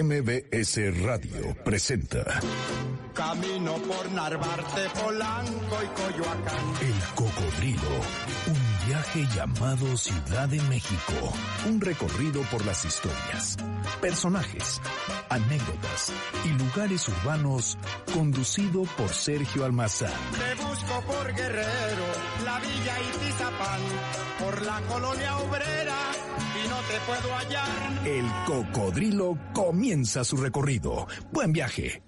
MBS Radio presenta. Camino por Narvarte, Polanco y Coyoacán. El Cocodrilo. Un viaje llamado Ciudad de México. Un recorrido por las historias, personajes, anécdotas y lugares urbanos conducido por Sergio Almazán. Por Guerrero, la Villa y Tizapán, por la colonia obrera y no te puedo hallar. El Cocodrilo comienza su recorrido. Buen viaje.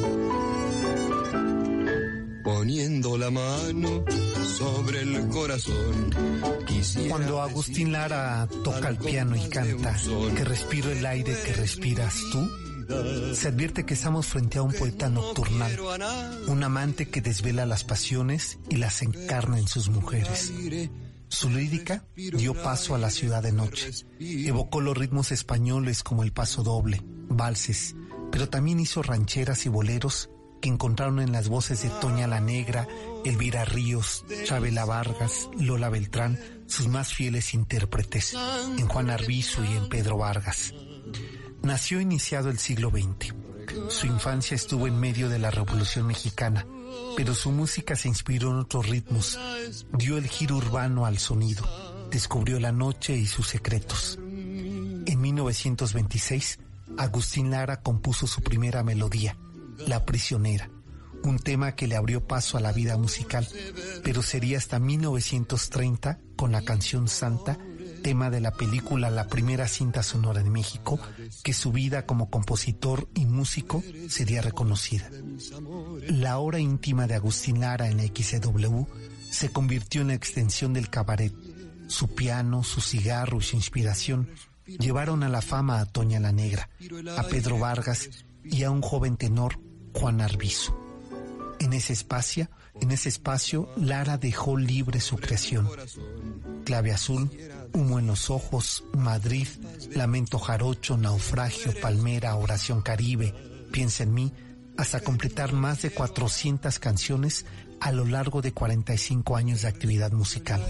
Poniendo la mano sobre el corazón. Quisiera Cuando Agustín Lara toca el piano y canta, que respiro el aire que respiras tú, se advierte que estamos frente a un poeta nocturnal, un amante que desvela las pasiones y las encarna en sus mujeres. Su lírica dio paso a la ciudad de noche, evocó los ritmos españoles como el paso doble, valses, pero también hizo rancheras y boleros que encontraron en las voces de Toña la Negra, Elvira Ríos, Chabela Vargas, Lola Beltrán, sus más fieles intérpretes, en Juan Arbizu y en Pedro Vargas. Nació iniciado el siglo XX. Su infancia estuvo en medio de la Revolución Mexicana, pero su música se inspiró en otros ritmos, dio el giro urbano al sonido, descubrió la noche y sus secretos. En 1926, Agustín Lara compuso su primera melodía, La prisionera, un tema que le abrió paso a la vida musical, pero sería hasta 1930 con la canción Santa, tema de la película La primera cinta sonora en México, que su vida como compositor y músico sería reconocida. La hora íntima de Agustín Lara en XW se convirtió en extensión del cabaret. Su piano, su cigarro y su inspiración llevaron a la fama a Toña la Negra, a Pedro Vargas y a un joven tenor, Juan Arbizu. En ese espacio, en ese espacio, Lara dejó libre su creación. Clave azul, humo en los ojos, Madrid, lamento jarocho, naufragio, palmera, oración caribe, piensa en mí, hasta completar más de 400 canciones a lo largo de 45 años de actividad musical.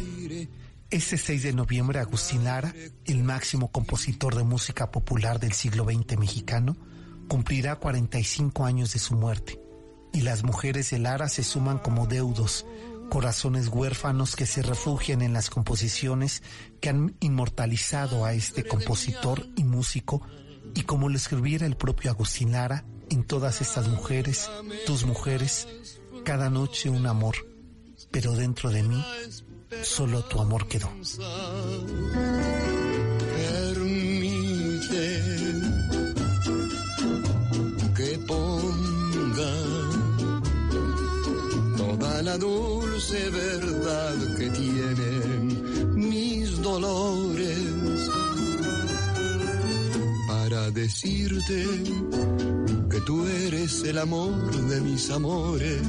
Este 6 de noviembre, Agustín Lara, el máximo compositor de música popular del siglo XX mexicano, cumplirá 45 años de su muerte, y las mujeres de Lara se suman como deudos, corazones huérfanos que se refugian en las composiciones que han inmortalizado a este compositor y músico, y como lo escribiera el propio Agustín Lara, en todas estas mujeres, tus mujeres, cada noche un amor, pero dentro de mí solo tu amor quedó. La dulce verdad que tienen mis dolores para decirte que tú eres el amor de mis amores.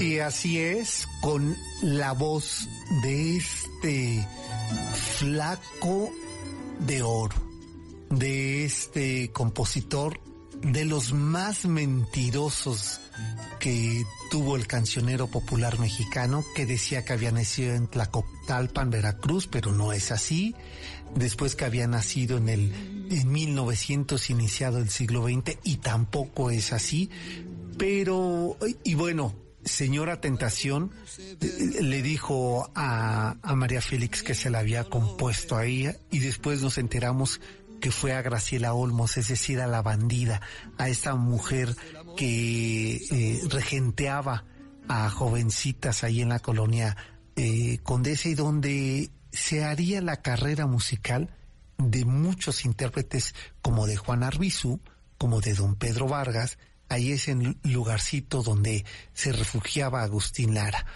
Y así es, con la voz de este flaco de oro, de este compositor de los más mentirosos que tuvo el cancionero popular mexicano, que decía que había nacido en Tlacotalpan, Veracruz, pero no es así. Después que había nacido en el en 1900 iniciado el siglo XX y tampoco es así. Pero, y bueno, señora Tentación le dijo a, a María Félix que se la había compuesto a ella y después nos enteramos que fue a Graciela Olmos, es decir, a la bandida, a esta mujer que eh, regenteaba a jovencitas ahí en la colonia eh, Condesa y donde se haría la carrera musical de muchos intérpretes como de Juan Arbizu, como de don Pedro Vargas, ahí es el lugarcito donde se refugiaba Agustín Lara.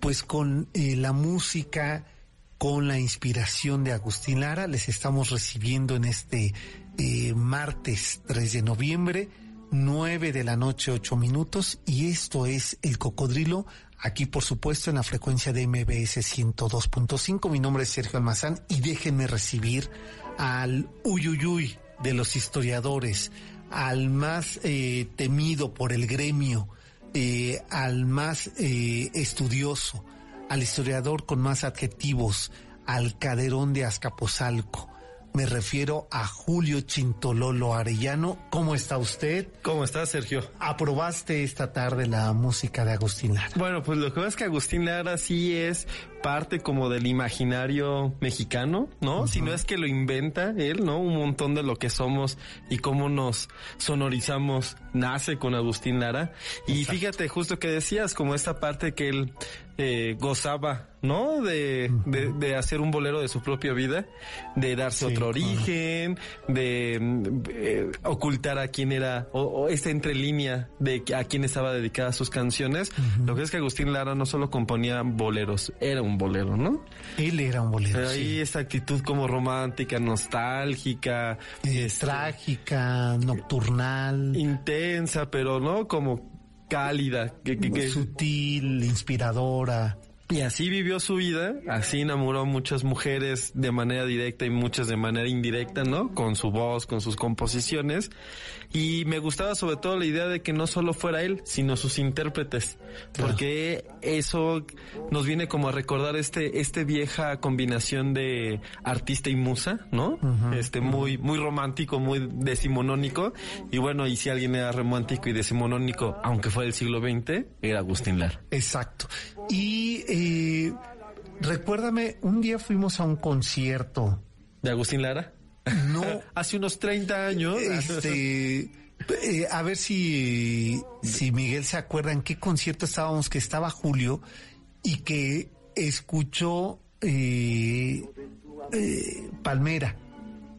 Pues con eh, la música, con la inspiración de Agustín Lara, les estamos recibiendo en este eh, martes 3 de noviembre, 9 de la noche, 8 minutos, y esto es El Cocodrilo, aquí por supuesto en la frecuencia de MBS 102.5. Mi nombre es Sergio Almazán y déjenme recibir al uyuyuy de los historiadores, al más eh, temido por el gremio, eh, al más eh, estudioso, al historiador con más adjetivos, al caderón de Azcapotzalco. Me refiero a Julio Chintololo Arellano. ¿Cómo está usted? ¿Cómo está, Sergio? ¿Aprobaste esta tarde la música de Agustín Lara? Bueno, pues lo que pasa es que Agustín Lara sí es parte como del imaginario mexicano, ¿no? Si no es que lo inventa él, ¿no? Un montón de lo que somos y cómo nos sonorizamos nace con Agustín Lara. Y fíjate, justo que decías, como esta parte que él eh, gozaba, ¿no? De, de, hacer un bolero de su propia vida, de darse otro origen, de eh, ocultar a quién era, o, esta entrelínea de a quién estaba dedicada sus canciones. Lo que es que Agustín Lara no solo componía boleros, era un bolero, ¿no? Él era un bolero. Pero ahí esta actitud como romántica, nostálgica, eh, este, trágica, nocturnal, intensa, pero no como cálida, que, que, sutil, inspiradora. Y así vivió su vida, así enamoró a muchas mujeres de manera directa y muchas de manera indirecta, ¿no? Con su voz, con sus composiciones. Y me gustaba sobre todo la idea de que no solo fuera él, sino sus intérpretes. Porque eso nos viene como a recordar este, este vieja combinación de artista y musa, ¿no? este muy, muy romántico, muy decimonónico. Y bueno, y si alguien era romántico y decimonónico, aunque fue del siglo XX, era Agustín Lara. Exacto. Y eh, recuérdame, un día fuimos a un concierto. ¿De Agustín Lara? No. Hace unos 30 años. Este. Eh, a ver si, si Miguel se acuerda en qué concierto estábamos, que estaba Julio y que escuchó eh, eh, Palmera.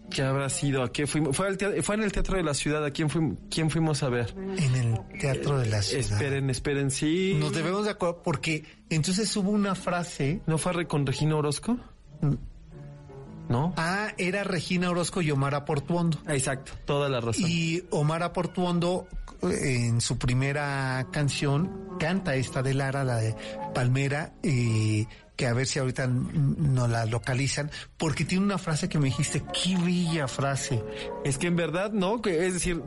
¿Qué habrá sido? ¿A qué fuimos? Fue, fue en el Teatro de la Ciudad. ¿A quién, fuimos, quién fuimos a ver? En el Teatro de la Ciudad. Esperen, esperen, sí. Nos debemos de acuerdo porque entonces hubo una frase. ¿No fue con Regina Orozco? Mm. ¿No? Ah, era Regina Orozco y Omar Portuondo. Exacto, toda la razón. Y Omar Portuondo en su primera canción canta esta de Lara, la de Palmera, y que a ver si ahorita nos la localizan, porque tiene una frase que me dijiste, qué bella frase. Es que en verdad, ¿no? Que es decir,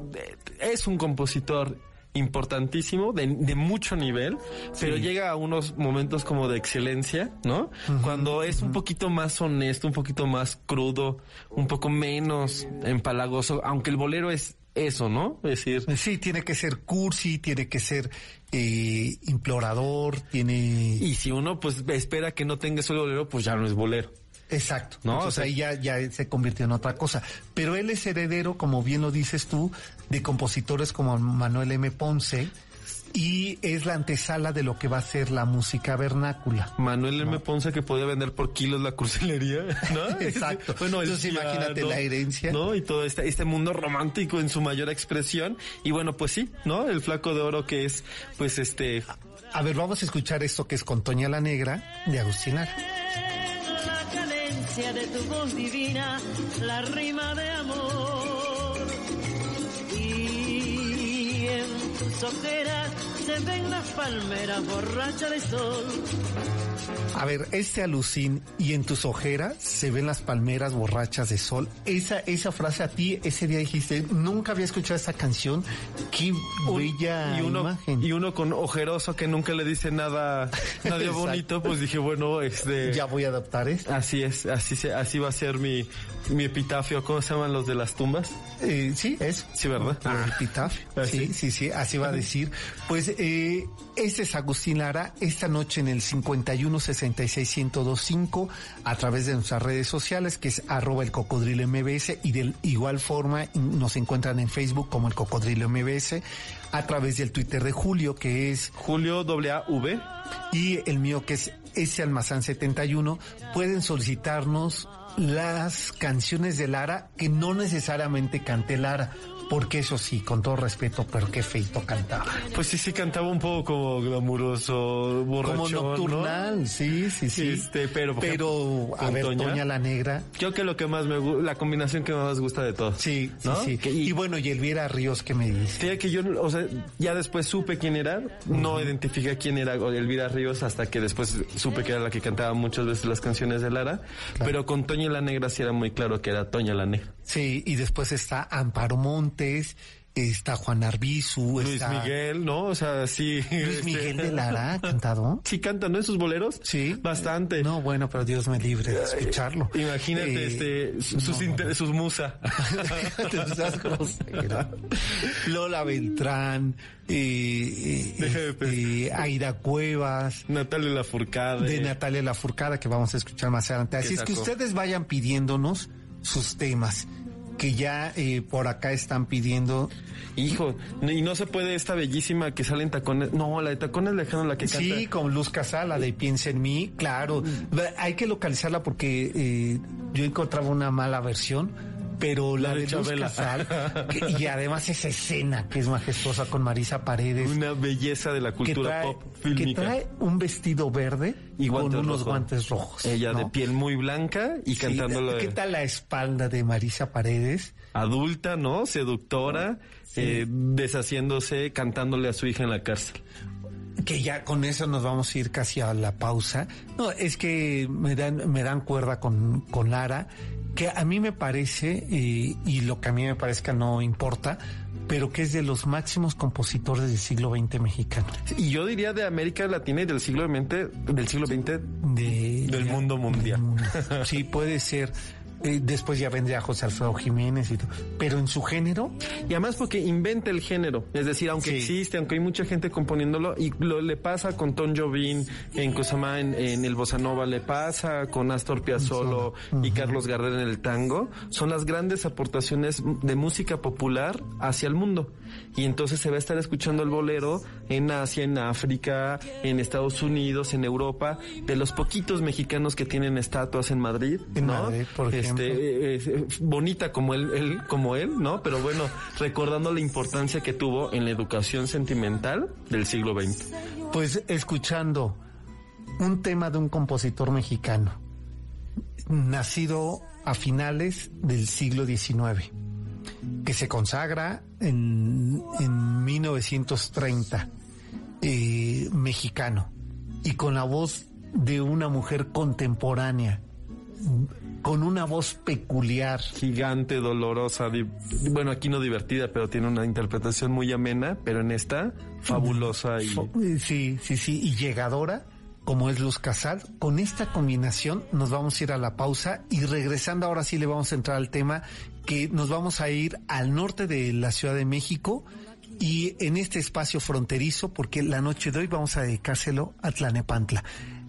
es un compositor importantísimo, de, mucho nivel, pero llega a unos momentos como de excelencia, ¿no? Cuando es un poquito más honesto, un poquito más crudo, un poco menos empalagoso, aunque el bolero es eso, ¿no? Es decir... Sí, tiene que ser cursi, tiene que ser eh, implorador, tiene... Y si uno pues espera que no tenga solo bolero, pues ya no es bolero. Exacto, ¿no? o sea, ahí ya, ya se convirtió en otra cosa. Pero él es heredero, como bien lo dices tú, de compositores como Manuel M. Ponce, y es la antesala de lo que va a ser la música vernácula. Manuel M. Ponce que podía vender por kilos la crucelería, ¿no? Exacto. bueno, Entonces imagínate la herencia. ¿No? Y todo este, este mundo romántico en su mayor expresión. Y bueno, pues sí, ¿no? El flaco de oro que es, pues este... A ver, vamos a escuchar esto que es con Toña la Negra de Agustín Lara. La cadencia de tu voz divina, la rima de amor. Ojeras se ven las palmeras borrachas de sol. A ver, este alucín y en tus ojeras se ven las palmeras borrachas de sol. Esa, esa frase a ti ese día dijiste, nunca había escuchado esa canción. Qué bella y uno, imagen. Y uno con ojeroso que nunca le dice nada, nada bonito, pues dije, bueno, este. Ya voy a adaptar esto. Así es, así se, así va a ser mi, mi epitafio. ¿Cómo se llaman los de las tumbas? Eh, sí, es. Sí, ¿verdad? Ah, epitafio. Sí, sí, sí, así va a decir. Pues eh, este es Agustín Lara, esta noche en el 51 5 a través de nuestras redes sociales, que es arroba el cocodrilo MBS, y de igual forma nos encuentran en Facebook como el cocodrilo MBS, a través del Twitter de Julio, que es Julio W. Y el mío, que es ese almazán 71, pueden solicitarnos las canciones de Lara que no necesariamente cante Lara porque eso sí, con todo respeto, pero qué feito cantaba. Pues sí, sí cantaba un poco como glamuroso, borrachón, Como nocturnal, sí, sí, sí. Este, pero, pero a ver, Toña, la Negra. Creo que lo que más me gusta, la combinación que más gusta de todos. Sí, sí, sí. Y, bueno, y Elvira Ríos, ¿qué me dice? que yo, o sea, ya después supe quién era, no identifiqué quién era Elvira Ríos hasta que después supe que era la que cantaba muchas veces las canciones de Lara, pero con Toña la Negra sí era muy claro que era Toña la Negra. Sí, y después está Amparo Montes, está Juan Arbizu, Luis Miguel, ¿no? O sea, sí. Luis este, Miguel de Lara cantado. Sí, canta, ¿no? En sus boleros. Sí. Bastante. No, bueno, pero Dios me libre de escucharlo. Imagínate, eh, este, sus, no, sus musa. Lola Beltrán, eh, eh, eh, Aida Cuevas. Natalia Lafourcade. De Natalia Lafourcade, que vamos a escuchar más adelante. Así es que ustedes vayan pidiéndonos sus temas que ya eh, por acá están pidiendo. Hijo, y no se puede esta bellísima que sale en tacones. No, la de tacones lejano, la que canta. Sí, con Luz Casal, la de Piensa en mí, claro. Mm. Hay que localizarla porque eh, yo encontraba una mala versión pero la, de, Luz Casal, y además esa escena que es majestuosa con Marisa Paredes. Una belleza de la cultura pop Que trae un vestido verde y con unos guantes rojos. Ella de piel muy blanca y cantando ¿Qué tal la espalda de Marisa Paredes? Adulta, ¿no? Seductora, eh, deshaciéndose, cantándole a su hija en la cárcel que ya con eso nos vamos a ir casi a la pausa. No, es que me dan, me dan cuerda con, con Lara que a mí me parece, eh, y lo que a mí me parezca no importa, pero que es de los máximos compositores del siglo XX mexicano. Y yo diría de América Latina y del siglo XX, del siglo XX, del mundo mundial. Sí, puede ser. Eh, después ya vendría José Alfredo Jiménez y todo. Pero en su género. Y además porque inventa el género. Es decir, aunque existe, aunque hay mucha gente componiéndolo, y lo le pasa con Ton Jovín en Cosama, en, el Bossa Nova, le pasa con Astor Piazzolo y Carlos Gardel en el tango, son las grandes aportaciones de música popular hacia el mundo. Y entonces se va a estar escuchando el bolero en Asia, en África, en Estados Unidos, en Europa, de los poquitos mexicanos que tienen estatuas en Madrid, en Madrid, por ejemplo este, eh, bonita como él, él, como él, ¿no? Pero bueno, recordando la importancia que tuvo en la educación sentimental del siglo XX. Pues escuchando un tema de un compositor mexicano, nacido a finales del siglo XIX, que se consagra en, en 1930, eh, mexicano, y con la voz de una mujer contemporánea, con una voz peculiar. Gigante, dolorosa, bueno, aquí no divertida, pero tiene una interpretación muy amena, pero en esta, fabulosa y... Eh, sí, sí, sí, y llegadora, como es Luz Casal. Con esta combinación nos vamos a ir a la pausa y regresando ahora sí le vamos a entrar al tema que nos vamos a ir al norte de la Ciudad de México y en este espacio fronterizo, porque la noche de hoy vamos a dedicárselo a Tlanepantla.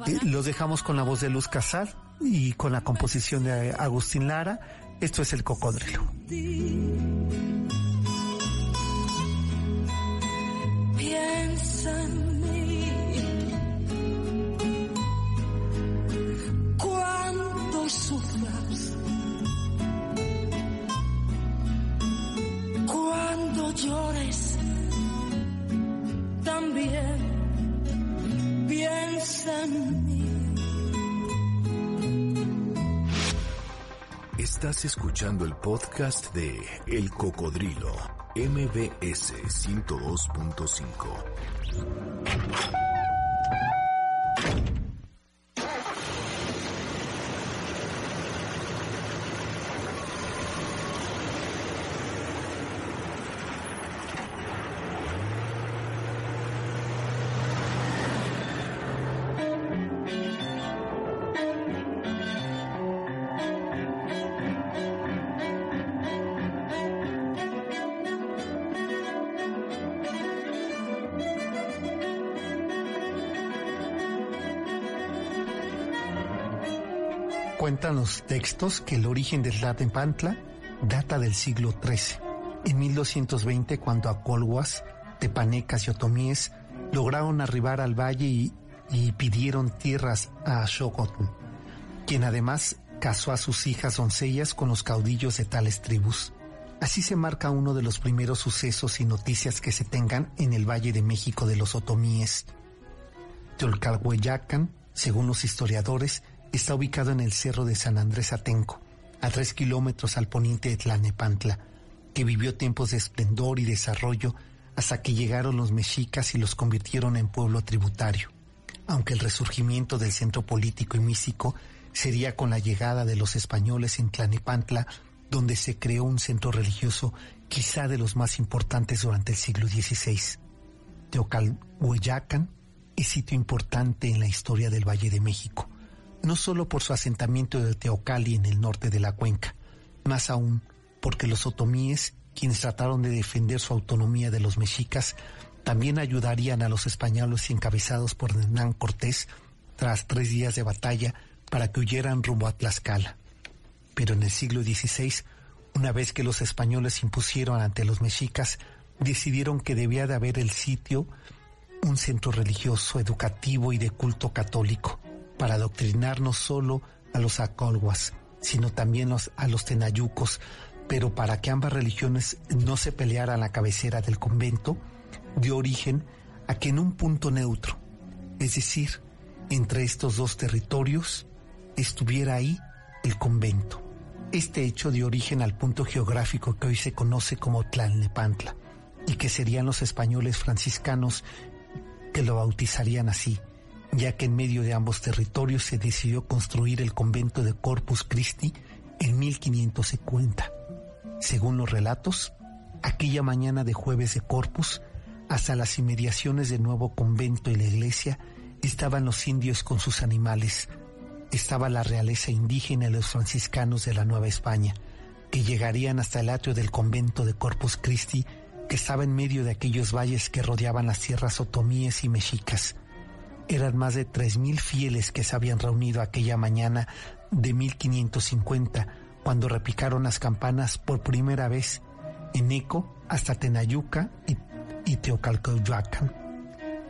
Eh, los dejamos con la voz de Luz Casal y con la composición de Agustín Lara. Esto es El Cocodrilo. Llores. También piensa en mí. Estás escuchando el podcast de El Cocodrilo, MBS 102.5. Cuentan los textos que el origen del Tlanepantla data del siglo XIII. En 1220, cuando acolhuas, tepanecas y otomíes lograron arribar al valle y, y pidieron tierras a Xocotl, quien además casó a sus hijas doncellas con los caudillos de tales tribus. Así se marca uno de los primeros sucesos y noticias que se tengan en el Valle de México de los otomíes. Teolcalhueyacan, según los historiadores, está ubicado en el cerro de San Andrés Atenco, a tres kilómetros al poniente de Tlanepantla, que vivió tiempos de esplendor y desarrollo hasta que llegaron los mexicas y los convirtieron en pueblo tributario. Aunque el resurgimiento del centro político y místico sería con la llegada de los españoles en Tlanepantla, donde se creó un centro religioso quizá de los más importantes durante el siglo XVI. Teocalhueyacan es sitio importante en la historia del Valle de México, no solo por su asentamiento de Teocali en el norte de la cuenca, más aún porque los otomíes, quienes trataron de defender su autonomía de los mexicas, también ayudarían a los españoles encabezados por Hernán Cortés tras tres días de batalla para que huyeran rumbo a Tlaxcala. Pero en el siglo XVI, una vez que los españoles impusieron ante los mexicas, decidieron que debía de haber el sitio un centro religioso, educativo y de culto católico, para adoctrinar no solo a los acolhuas, sino también a los tenayucos, pero para que ambas religiones no se pelearan la cabecera del convento, dio origen a que en un punto neutro, es decir, entre estos dos territorios, estuviera ahí el convento. Este hecho dio origen al punto geográfico que hoy se conoce como Tlalnepantla y que serían los españoles franciscanos que lo bautizarían así, ya que en medio de ambos territorios se decidió construir el convento de Corpus Christi en 1550. Según los relatos, aquella mañana de jueves de Corpus, hasta las inmediaciones del nuevo convento y la iglesia, estaban los indios con sus animales, estaba la realeza indígena y los franciscanos de la Nueva España, que llegarían hasta el atrio del convento de Corpus Christi, que estaba en medio de aquellos valles que rodeaban las tierras otomíes y mexicas. Eran más de tres mil fieles que se habían reunido aquella mañana de 1550, cuando repicaron las campanas por primera vez en eco hasta Tenayuca y, y Teocalcoyoacan.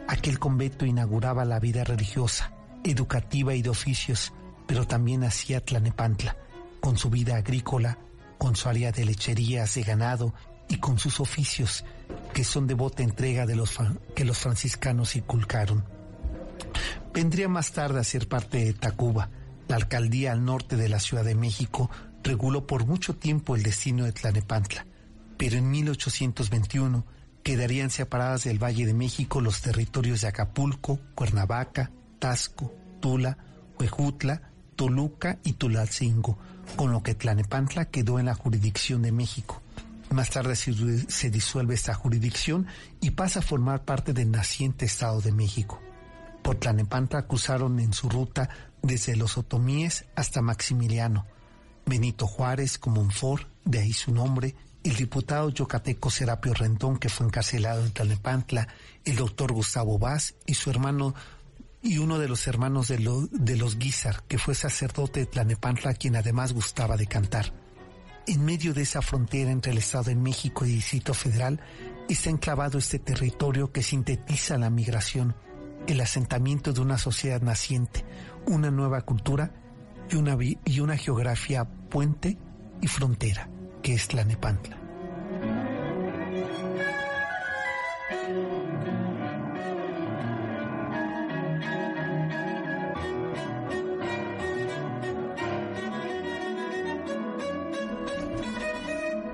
Aquel convento inauguraba la vida religiosa, educativa y de oficios, pero también hacía Tlanepantla, con su vida agrícola, con su área de lecherías, de ganado y con sus oficios, que son devota entrega de los que los franciscanos inculcaron. Vendría más tarde a ser parte de Tacuba. La alcaldía al norte de la Ciudad de México reguló por mucho tiempo el destino de Tlanepantla, pero en 1821 quedarían separadas del Valle de México los territorios de Acapulco, Cuernavaca, Tasco, Tula, Huejutla, Toluca y Tulalcingo, con lo que Tlanepantla quedó en la jurisdicción de México. Más tarde se disuelve esta jurisdicción y pasa a formar parte del naciente Estado de México. Por Tlanepantla cruzaron en su ruta desde los otomíes hasta Maximiliano, Benito Juárez, Comonfort, de ahí su nombre, el diputado yucateco Serapio Rendón, que fue encarcelado en Tlanepantla, el doctor Gustavo Vaz y su hermano y uno de los hermanos de, los Guizar, que fue sacerdote de Tlanepantla, quien además gustaba de cantar. En medio de esa frontera entre el Estado de México y el Distrito Federal está enclavado este territorio que sintetiza la migración, el asentamiento de una sociedad naciente, una nueva cultura y una, y una geografía puente y frontera, que es Tlanepantla.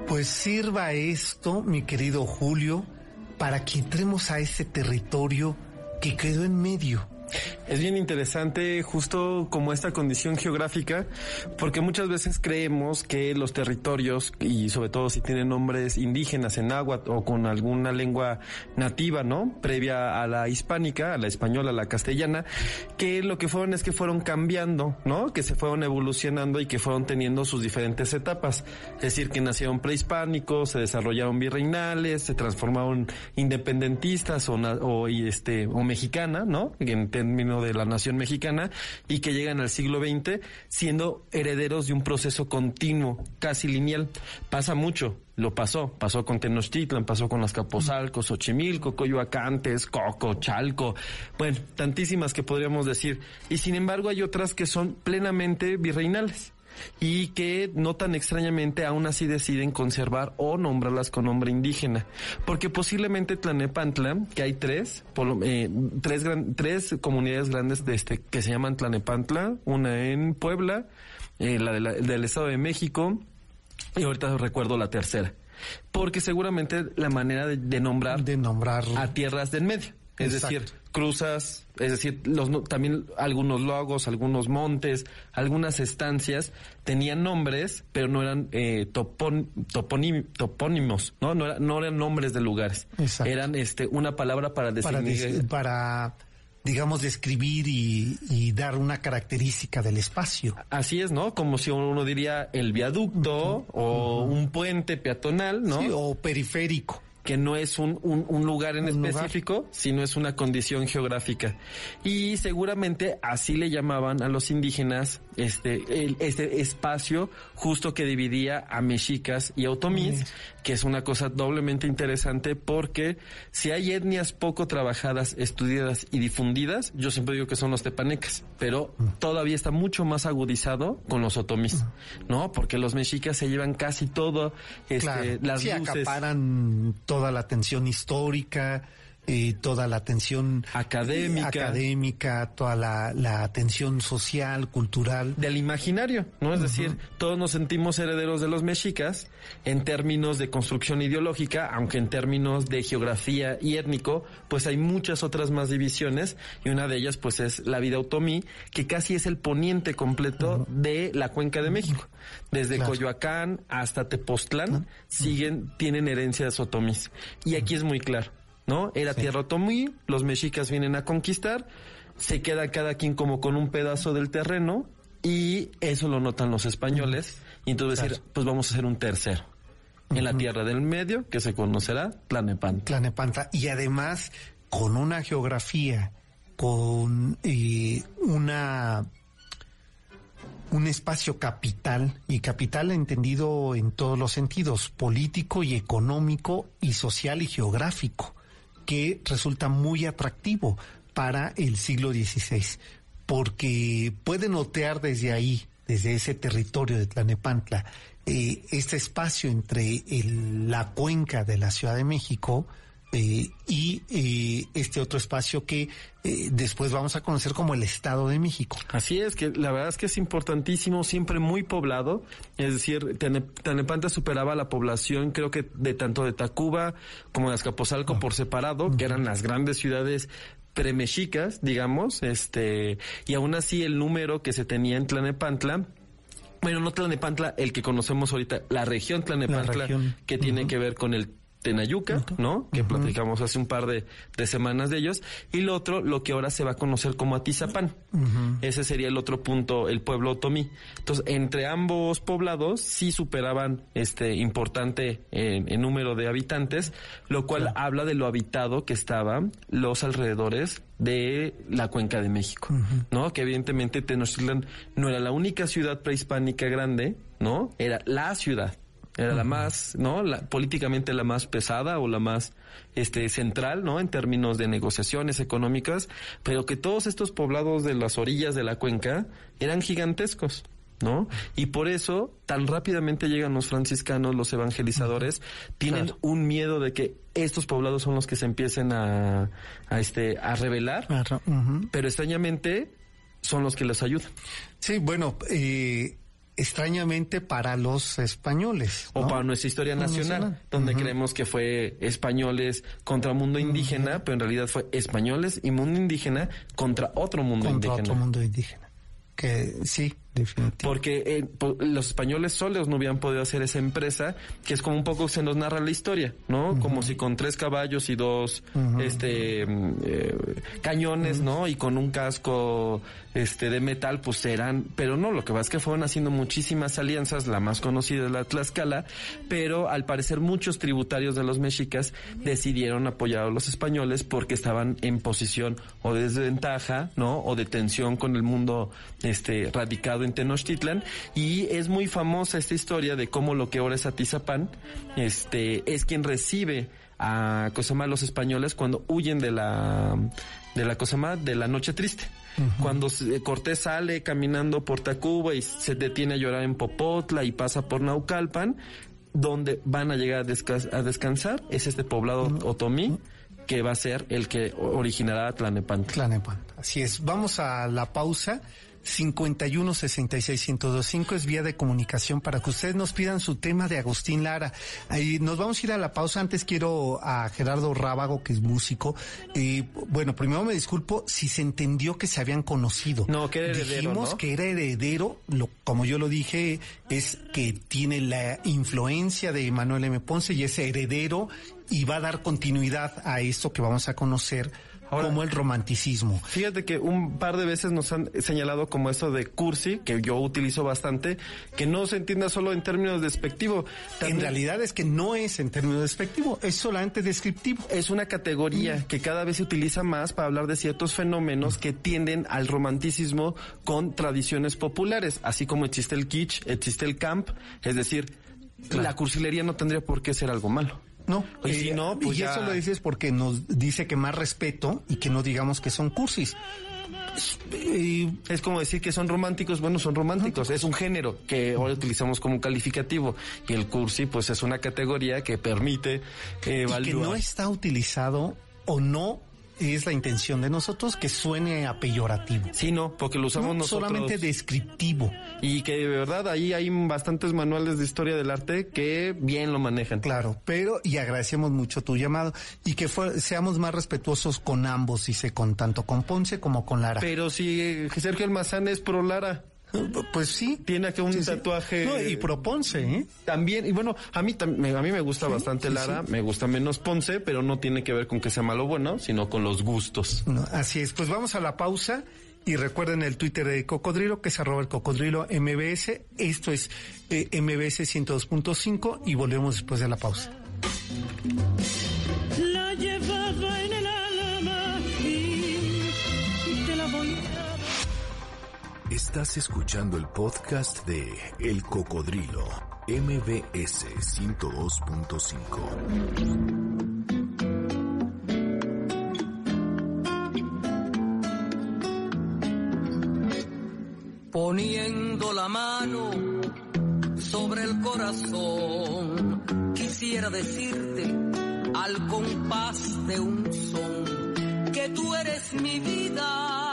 Pues sirva esto, mi querido Julio, para que entremos a ese territorio que quedó en medio es bien interesante justo como esta condición geográfica, porque muchas veces creemos que los territorios, y sobre todo si tienen nombres indígenas en agua o con alguna lengua nativa, ¿no? Previa a la hispánica, a la española, a la castellana, que lo que fueron es que fueron cambiando, ¿no? Que se fueron evolucionando y que fueron teniendo sus diferentes etapas. Es decir, que nacieron prehispánicos, se desarrollaron virreinales, se transformaron independentistas o, o, este, o mexicana, ¿no? De la nación mexicana y que llegan al siglo XX siendo herederos de un proceso continuo, casi lineal. Pasa mucho, lo pasó, pasó con Tenochtitlan, pasó con Azcapotzalco, Xochimilco, Coyoacán, Coco, Chalco, bueno, tantísimas que podríamos decir. Y sin embargo hay otras que son plenamente virreinales y que no tan extrañamente aún así deciden conservar o nombrarlas con nombre indígena. Porque posiblemente Tlanepantla, que hay tres, eh, tres, tres comunidades grandes de este, que se llaman Tlanepantla, una en Puebla, eh, la, del Estado de México, y ahorita recuerdo la tercera. Porque seguramente la manera de, nombrar, de nombrar a tierras del medio. Es decir, cruzas, es decir, los, también algunos lagos, algunos montes, algunas estancias tenían nombres, pero no eran eh, topónimos, ¿no? No, no, eran nombres de lugares. Eran este una palabra para definir. Para, digamos, describir y, dar una característica del espacio. Así es, ¿no? Como si uno diría el viaducto o un puente peatonal, ¿no? Sí, o periférico que no es un, un, lugar en específico, sino es una condición geográfica. Y seguramente así le llamaban a los indígenas este, este espacio justo que dividía a mexicas y otomís, que es una cosa doblemente interesante porque si hay etnias poco trabajadas, estudiadas y difundidas, yo siempre digo que son los tepanecas, pero todavía está mucho más agudizado con los otomís, ¿no? Porque los mexicas se llevan casi todo, este, las sí, acaparan toda la atención histórica, eh, toda la atención académica, académica toda la, atención social, cultural. Del imaginario, ¿no? Es decir, todos nos sentimos herederos de los mexicas en términos de construcción ideológica, aunque en términos de geografía y étnico, pues hay muchas otras más divisiones y una de ellas pues es la vida otomí, que casi es el poniente completo de la cuenca de México. Desde Coyoacán hasta Tepoztlán siguen, tienen herencias otomís. Y aquí es muy claro ¿no? Era tierra otomí, los mexicas vienen a conquistar, se queda cada quien como con un pedazo del terreno y eso lo notan los españoles y entonces decir, pues vamos a hacer un tercero. En la tierra del medio, que se conocerá Tlanepantla. Tlanepantla. Y además, con una geografía, con eh, una un espacio capital, y capital entendido en todos los sentidos, político y económico y social y geográfico que resulta muy atractivo para el siglo XVI, porque puede notear desde ahí, desde ese territorio de Tlanepantla, eh, este espacio entre la cuenca de la Ciudad de México, eh, y eh, este otro espacio que eh, después vamos a conocer como el Estado de México. Así es, que la verdad es que es importantísimo, siempre muy poblado, es decir, Tanepanta superaba la población, creo que de tanto de Tacuba como de Azcapotzalco ah. por separado, que eran las grandes ciudades premexicas, digamos, este, y aún así el número que se tenía en Tlanepantla bueno, no Tlanepantla, el que conocemos ahorita, la región Tlanepantla, que tiene que ver con el Tenayuca, ¿no? Que platicamos hace un par de, semanas de ellos. Y lo otro, lo que ahora se va a conocer como Atizapán. Ese sería el otro punto, el pueblo otomí. Entonces, entre ambos poblados sí superaban este importante en, número de habitantes, lo cual habla de lo habitado que estaban los alrededores de la cuenca de México, ¿no? Que evidentemente Tenochtitlan no era la única ciudad prehispánica grande, ¿no? Era la ciudad era la más, ¿no? La, políticamente la más pesada o la más este central, ¿no? En términos de negociaciones económicas, pero que todos estos poblados de las orillas de la cuenca eran gigantescos. ¿No? Y por eso tan rápidamente llegan los franciscanos, los evangelizadores, tienen un miedo de que estos poblados son los que se empiecen a, a este a revelar, pero extrañamente son los que les ayudan. Sí, bueno, eh, extrañamente para los españoles. O para nuestra historia nacional, donde creemos que fue españoles contra mundo indígena, pero en realidad fue españoles y mundo indígena contra otro mundo contra indígena. Otro mundo indígena. Que sí, porque eh, los españoles solos no hubieran podido hacer esa empresa, que es como un poco se nos narra la historia, ¿no? Como si con tres caballos y dos este mm, eh, cañones, ¿no? Y con un casco este de metal, pues eran, pero no, lo que pasa es que fueron haciendo muchísimas alianzas, la más conocida es la Tlaxcala, pero al parecer muchos tributarios de los mexicas decidieron apoyar a los españoles porque estaban en posición o de desventaja, ¿no? O de tensión con el mundo este radicado en Tenochtitlan y es muy famosa esta historia de cómo lo que ahora es Atizapán, este es quien recibe a Cosama los españoles cuando huyen de la de la Cosama de la noche triste. Cuando se- Cortés sale caminando por Tacuba y se detiene a llorar en Popotla y pasa por Naucalpan, donde van a llegar a, a descansar es este poblado otomí que va a ser el que originará Tlanepantla. Tlanepantla. Así es. Vamos a la pausa. 51 66 1025 es vía de comunicación para que ustedes nos pidan su tema de Agustín Lara. Ahí nos vamos a ir a la pausa. Antes quiero a Gerardo Rábago, que es músico. Y bueno, primero me disculpo si se entendió que se habían conocido. No, que era heredero, Dijimos ¿no? que era heredero, lo, como yo lo dije, es que tiene la influencia de Manuel M. Ponce y es heredero y va a dar continuidad a esto que vamos a conocer Ahora- como el romanticismo. Fíjate que un par de veces nos han señalado como eso de cursi, que yo utilizo bastante, que no se entienda solo en términos despectivo. En realidad es que no es en términos despectivo, es solamente descriptivo. es una categoría que cada vez se utiliza más para hablar de ciertos fenómenos que tienden al romanticismo con tradiciones populares, así como existe el kitsch, existe el camp, es decir, la cursilería no tendría por qué ser algo malo. No, Y si no, pues y ya- eso lo dices porque nos dice que más respeto y que no digamos que son cursis. Eh, Es como decir que son románticos, bueno, son románticos, es un género que ahora utilizamos como calificativo. Y el cursi pues es una categoría que permite eh, y que no está utilizado o no es la intención de nosotros que suene a peyorativo. Sí, no, porque lo usamos No, nosotros. solamente descriptivo. Y que de verdad ahí hay bastantes manuales de historia del arte que bien lo manejan. Claro, pero y agradecemos mucho tu llamado y que fue- seamos más respetuosos con ambos, dice, con tanto con Ponce como con Lara. Pero si Sergio Almazán es pro Lara, Pues sí. tiene aquí un Sí, sí. tatuaje. No, y pro Ponce, ¿eh? También, y bueno, a mí, a mí me gusta bastante Lara, me gusta menos Ponce, pero no tiene que ver con que sea malo o bueno, sino con los gustos. No, así es. Pues vamos a la pausa y recuerden el Twitter de Cocodrilo, que es arroba el cocodrilo MBS. Esto es eh, MBS 102.5 y volvemos después de la pausa. Estás escuchando el podcast de El Cocodrilo, MBS 102.5. poniendo la mano sobre el corazón. Quisiera decirte al compás de un son que tú eres mi vida,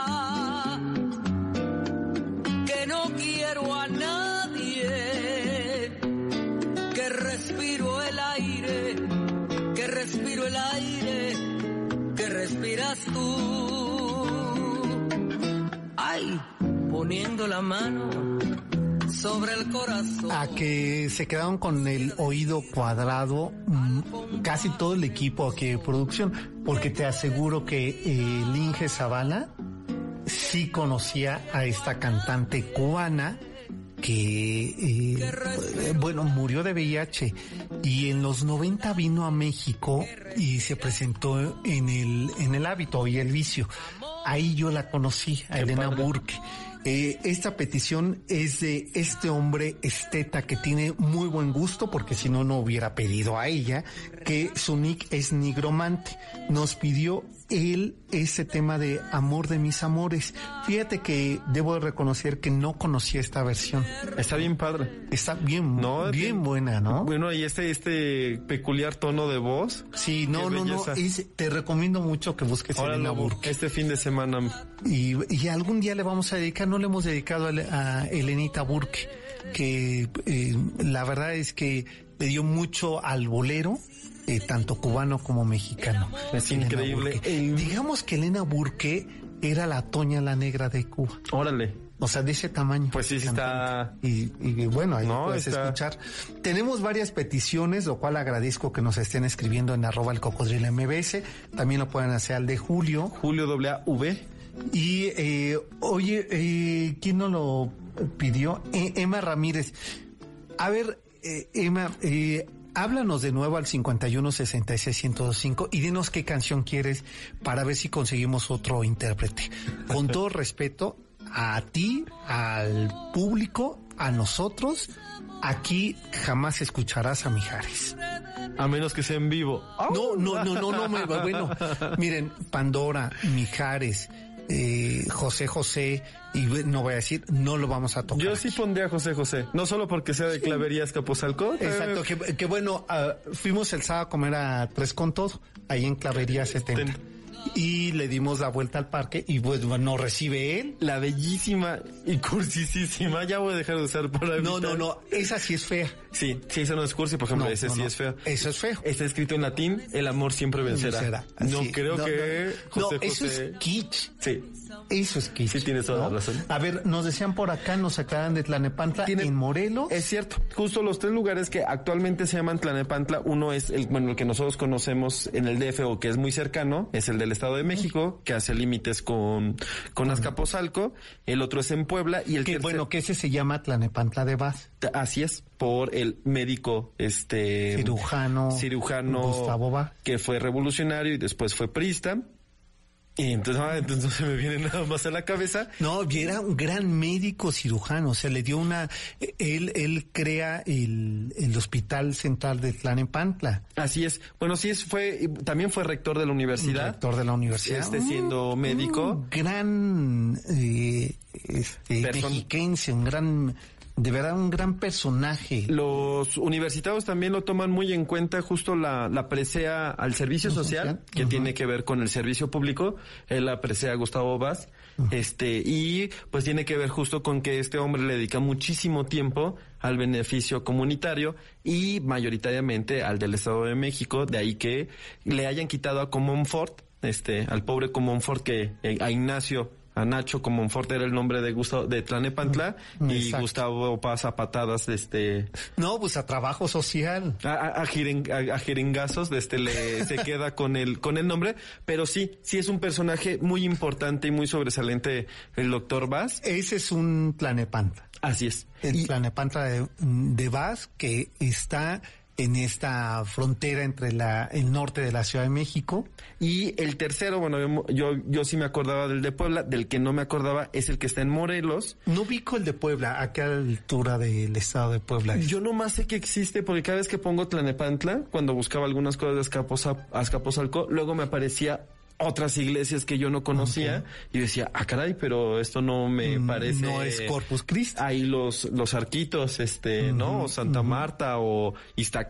Ay, poniendo la mano sobre el corazón. A que se quedaron con el oído cuadrado mm, casi todo el equipo aquí de producción, porque te aseguro que eh, Linge Zavala sí conocía a esta cantante cubana que, eh, bueno, murió de VIH y en los 90 vino a México y se presentó en el, en el hábito y el vicio. Ahí yo la conocí, a Elena Burke. Eh, esta petición es de este hombre esteta que tiene muy buen gusto, porque si no, no hubiera pedido a ella, que su nick es nigromante. Nos pidió él ese tema de amor de mis amores. Fíjate que debo reconocer que no conocía esta versión. Está bien padre. Está bien, No, bien buena, ¿no? Bueno, y este, este peculiar tono de voz. Sí, no, no, no. es- te recomiendo mucho que busques a Ahora Elena Burke. este fin de semana. Y, y algún día le vamos a dedicar, no le hemos dedicado a, a Elenita Burke, que eh, la verdad es que le dio mucho al bolero, eh, tanto cubano como mexicano. Es Elena increíble. El- Digamos que Elena Burke era la Toña la Negra de Cuba. Órale. O sea, de ese tamaño. Pues sí, sí está. Y, y bueno, ahí No, puedes está- escuchar. Tenemos varias peticiones, lo cual agradezco que nos estén escribiendo en arroba el cocodrilo MBS. También lo pueden hacer al de Julio. Julio W. Y eh, oye, eh, ¿quién nos lo pidió? Eh, Emma Ramírez. A ver, eh, Emma, eh, háblanos de nuevo al 51 66 1025 y dinos qué canción quieres para ver si conseguimos otro intérprete. Con todo respeto a ti, al público, a nosotros, aquí jamás escucharás a Mijares. A menos que sea en vivo. No, no, no, no, no, bueno, miren, Pandora, Mijares, eh, José José, y no voy a decir, no lo vamos a tocar. Yo sí pondría a José José. No solo porque sea de Claverías Capozalco. Exacto, que, que bueno, ah, fuimos el sábado a comer a Tres con Todo, ahí en Clavería 70. Y le dimos la vuelta al parque y pues bueno, nos recibe él. La bellísima y cursisísima. Ya voy a dejar de usar para No, no, no, esa sí es fea. Sí, sí, esa no es cursi, por ejemplo, No, ese no, sí no. es feo. Eso es feo. Está escrito en latín, el amor siempre vencerá. No Sí, creo que no, José eso José... es kitsch. Sí. Eso es kitsch. Sí, tienes toda la razón. A ver, nos decían por acá, nos aclaran de Tlanepantla, Tiene- en Morelos. Es cierto, justo los tres lugares que actualmente se llaman Tlanepantla, uno es el, bueno, el que nosotros conocemos en el DF o que es muy cercano, es el del Estado de México, que hace límites con, con Azcapotzalco, el otro es en Puebla y el que tercer- bueno, que ese se llama Tlanepantla de Vaz. Así es, por el médico, este... Cirujano Cirujano... Gustavo Bá. Que fue revolucionario y después fue prista. Y entonces, ah, entonces no se me viene nada más a la cabeza. No, y era un gran médico cirujano, o sea, le dio una, él, él crea el, el hospital central de Tlanepantla, Así es. Bueno, sí es, fue, también fue rector de la universidad. rector de la universidad. Este, siendo médico. Un gran, eh, este, Person- mexiquense, un gran, de verdad, un gran personaje. Los universitarios también lo toman muy en cuenta justo la, la presea al servicio social, social, que tiene que ver con el servicio público. Él la presea a Gustavo Vaz. Este, y pues tiene que ver justo con que este hombre le dedica muchísimo tiempo al beneficio comunitario y mayoritariamente al del Estado de México, de ahí que le hayan quitado a Comonfort, este, al pobre Comonfort que, eh, a Ignacio, a Nacho Comonfort era el nombre de Gustavo, de Tlanepantla, y Exacto. Gustavo pasa patadas, este, No, pues a trabajo social. a, a, a jiren- a- a jeringazos, de este le se queda con el con el nombre, pero sí, sí es un personaje muy importante y muy sobresaliente el doctor Vaz. Ese es un Tlanepantla. Así es. el Y- Tlanepantla de, de Vaz, que está en esta frontera entre la, el norte de la Ciudad de México. Y el tercero, bueno, yo, yo sí me acordaba del de Puebla, del que no me acordaba es el que está en Morelos. No ubico el de Puebla, a qué altura del estado de Puebla es. Yo nomás sé que existe porque cada vez que pongo Tlanepantla, cuando buscaba algunas cosas de Azcapoza- Azcapotzalco, luego me aparecía otras iglesias que yo no conocía y decía, ah, caray, pero esto no me parece. Mm, No es Corpus Christi. Ahí los, los arquitos, este, ¿no? O Santa Marta o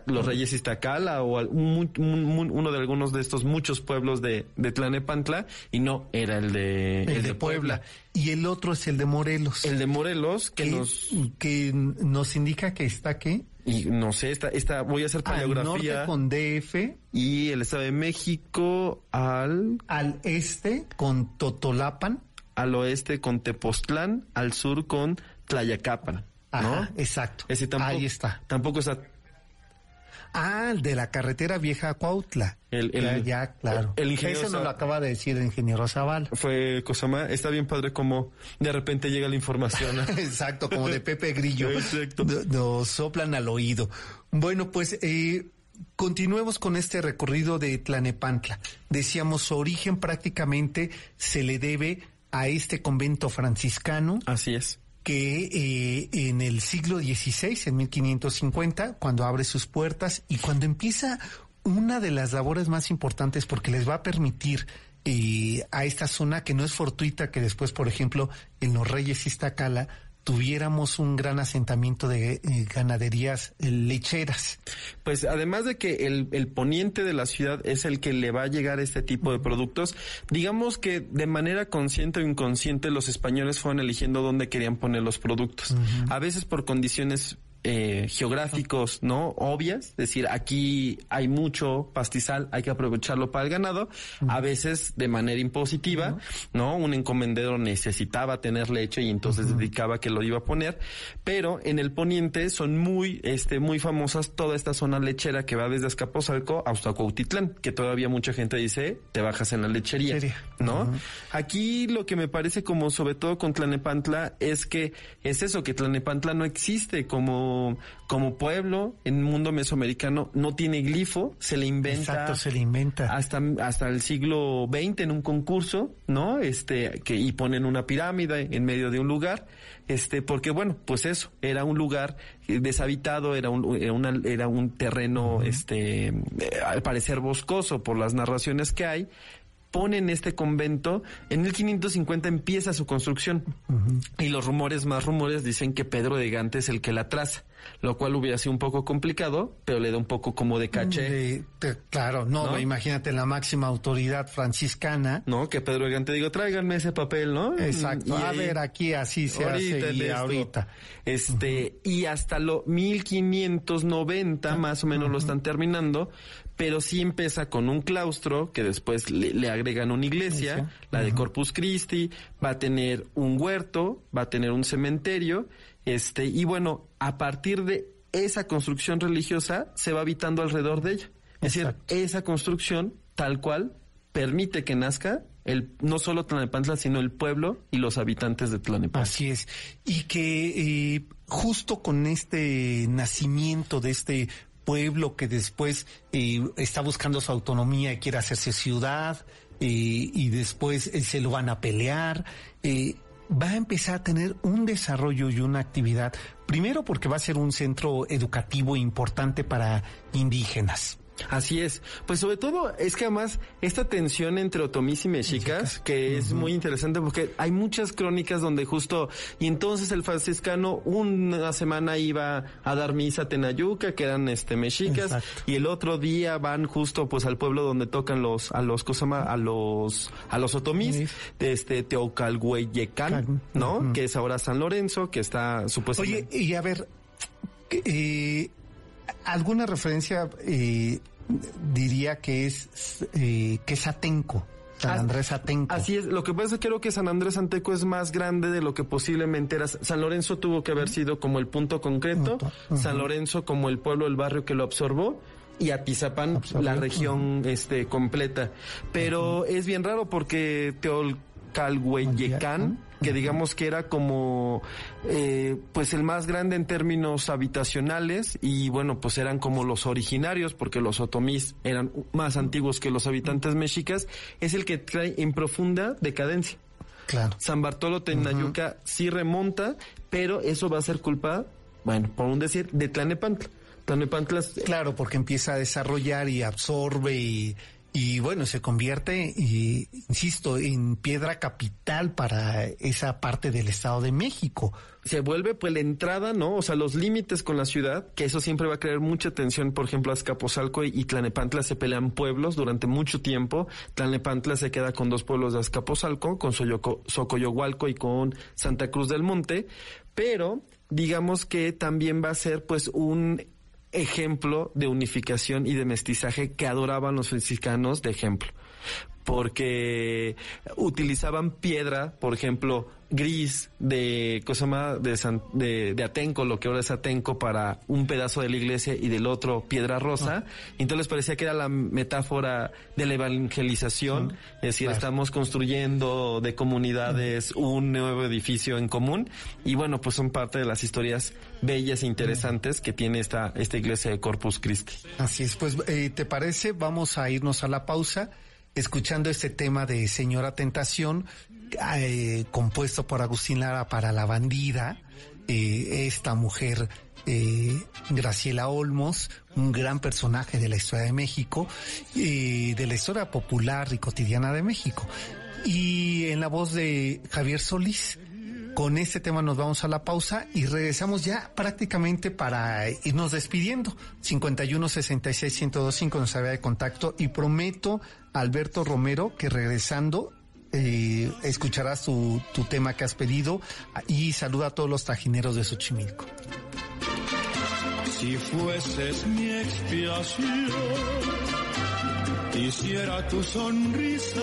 los Reyes Iztacala o uno de algunos de estos muchos pueblos de, de Tlanepantla y no, era el de, el, de Puebla. Y el otro es el de Morelos. El de Morelos, que que, nos, que nos indica que está aquí y no sé, esta, esta, voy a hacer al norte paleografía. con DF, y el Estado de México al, al este con Totolapan. al oeste con Tepoztlán, al sur con Tlayacapan, exacto. Tampoco, Ahí está. Tampoco está Ah, el de la carretera vieja a Cuautla. El- el- ya, ya, claro. el ingeniero Ese nos lo acaba de decir el ingeniero Zavala. fue Cosama, está bien padre como de repente llega la información. Exacto, como de Pepe Grillo. Exacto. No- Nos soplan al oído. Bueno, pues eh, continuemos con este recorrido de Tlanepantla. Decíamos, su origen prácticamente se le debe a este convento franciscano Así es. Que eh, en el siglo XVI, en 1550, cuando abre sus puertas y cuando empieza una de las labores más importantes porque les va a permitir eh, a esta zona que no es fortuita que después, por ejemplo, en los Reyes Iztacala tuviéramos un gran asentamiento de eh, ganaderías eh, lecheras. Pues además de que el, el poniente de la ciudad es el que le va a llegar este tipo de productos, digamos que de manera consciente o inconsciente los españoles fueron eligiendo dónde querían poner los productos. A veces por condiciones eh, geográficos, ¿no? Obvias, es decir, aquí hay mucho pastizal, hay que aprovecharlo para el ganado, a veces de manera impositiva, ¿no? Un encomendero necesitaba tener leche y entonces dedicaba que lo iba a poner, pero en el poniente son muy, este, muy famosas toda esta zona lechera que va desde Azcapotzalco hasta Cuautitlán, que todavía mucha gente dice, te bajas en la lechería, Lechería. ¿no? Aquí lo que me parece como sobre todo con Tlanepantla es que es eso, que Tlanepantla no existe como, como pueblo en el mundo mesoamericano, no tiene glifo, se le inventa Exacto, se le inventa. hasta, hasta el siglo XX en un concurso, ¿no? Este, que, y ponen una pirámide en medio de un lugar, este, porque bueno, pues eso, era un lugar eh, deshabitado, era un, era una- era un terreno, este, eh, al parecer boscoso por las narraciones que hay, ponen este convento, en 1550 empieza su construcción y los rumores más rumores dicen que Pedro de Gante es el que la traza, lo cual hubiera sido un poco complicado, pero le da un poco como de caché. De- de- claro, no, ¿No? imagínate la máxima autoridad franciscana. ¿no? Que Pedro Gigante digo, tráiganme ese papel, ¿no? Exacto. Y a ahí- ver, aquí así se hace y en ahorita. Este, y hasta lo 1590 más o menos lo están terminando, pero sí empieza con un claustro que después le, le agregan una iglesia, la de Corpus Christi, va a tener un huerto, va a tener un cementerio, este, y bueno, a partir de esa construcción religiosa se va habitando alrededor de ella. Es Exacto. decir, esa construcción tal cual permite que nazca el no solo Tlanepantla, sino el pueblo y los habitantes de Tlanepantla. Así es. Y que eh, justo con este nacimiento de este pueblo que después eh, está buscando su autonomía y quiere hacerse ciudad eh, y después eh, se lo van a pelear, va a empezar a tener un desarrollo y una actividad, primero porque va a ser un centro educativo importante para indígenas. Así es. Pues sobre todo es que además esta tensión entre otomís y mexicas, que es muy interesante porque hay muchas crónicas donde justo, y entonces el franciscano una semana iba a dar misa a Tenayuca, que eran este mexicas, Exacto. y el otro día van justo pues al pueblo donde tocan los, a los, ¿cómo se llama? A los, a los otomís, Sí. de este Teocalhueyecán, ¿no? Que es ahora San Lorenzo, que está supuestamente. Oye, y a ver, eh, ¿alguna referencia eh, diría que es eh, que es Atenco? San Andrés Atenco. Así es, lo que pasa es que creo que San Andrés Anteco es más grande de lo que posiblemente era. San Lorenzo tuvo que haber sido como el punto concreto. San Lorenzo como el pueblo, el barrio que lo absorbó y Atizapán la región este completa. Pero es bien raro porque Teolcalhueyecán, que digamos que era como eh, pues el más grande en términos habitacionales y bueno pues eran como los originarios porque los otomís eran más antiguos que los habitantes mexicas es el que trae en profunda decadencia. Claro. San Bartolo Tenayuca sí remonta pero eso va a ser culpa bueno por un decir de Tlanepantla. Tlanepantla Claro, porque empieza a desarrollar y absorbe y, y bueno, se convierte, y, insisto, en piedra capital para esa parte del Estado de México. se vuelve pues la entrada, ¿no? O sea, los límites con la ciudad, que eso siempre va a crear mucha tensión. Por ejemplo, Azcapotzalco y, Tlanepantla se pelean pueblos durante mucho tiempo. Tlanepantla se queda con dos pueblos de Azcapotzalco, con Soyoco- Socoyohualco y con Santa Cruz del Monte. Pero digamos que también va a ser pues un ejemplo de unificación y de mestizaje que adoraban los franciscanos de ejemplo porque utilizaban piedra, por ejemplo, gris de cosa más de, San- de, de Atenco, lo que ahora es Atenco, para un pedazo de la iglesia y del otro piedra rosa. Y entonces les parecía que era la metáfora de la evangelización, es decir, Claro. estamos construyendo de comunidades un nuevo edificio en común. Y bueno, pues son parte de las historias bellas e interesantes que tiene esta, esta iglesia de Corpus Christi. Así es, pues, eh, ¿te parece? Vamos a irnos a la pausa escuchando este tema de Señora Tentación, eh, compuesto por Agustín Lara para La Bandida, eh, esta mujer eh, Graciela Olmos, un gran personaje de la historia de México, y de la historia popular y cotidiana de México. Y en la voz de Javier Solís, con este tema nos vamos a la pausa y regresamos ya prácticamente para irnos despidiendo. 51 66 1025 nos había de contacto y prometo a Alberto Romero que regresando eh, escucharás tu, tema que has pedido y saluda a todos los tajineros de Xochimilco. Si fueses mi expiación, quisiera tu sonrisa,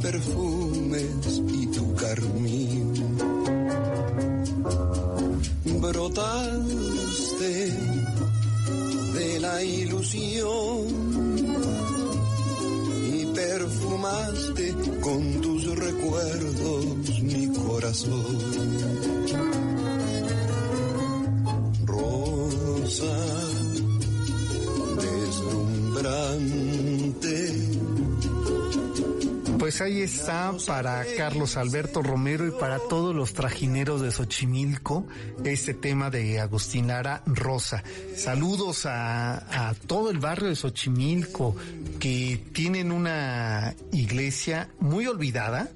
perfumes y tu carmín. Brotaste de la ilusión y perfumaste con tus recuerdos mi corazón. Pues ahí está para Carlos Alberto Romero y para todos los trajineros de Xochimilco este tema de Agustín Lara Rosa. Saludos a, a todo el barrio de Xochimilco que tienen una iglesia muy olvidada.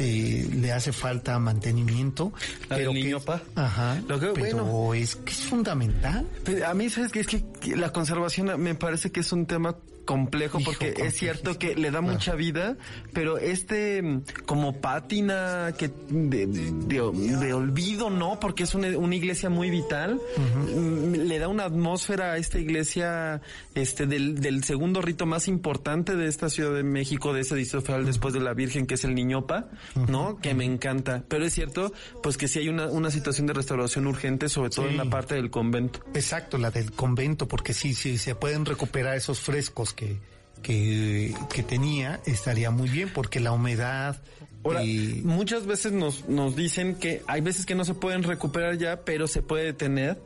eh, le hace falta mantenimiento. La que- Niñopa. Ajá. Lo que- pero bueno. es que es fundamental. Pero a mí, ¿sabes qué? Es que la conservación me parece que es un tema complejo Hijo, porque es cierto que le da Claro. mucha vida, pero este mm, como pátina que de, de- de olvido, ¿no? Porque es una, una iglesia muy vital, mm, le da una atmósfera a esta iglesia este del, del segundo rito más importante de esta Ciudad de México, de ese distrito federal después de la Virgen, que es el Niñopa, ¿no? Que me encanta. Pero es cierto, pues que sí hay una, una situación de restauración urgente, sobre todo Sí. en la parte del convento. Exacto, la del convento, porque sí, sí, se pueden recuperar esos frescos que, que, que tenía, estaría muy bien, porque la humedad... Ahora, y- muchas veces nos, nos dicen que hay veces que no se pueden recuperar ya, pero se puede detener.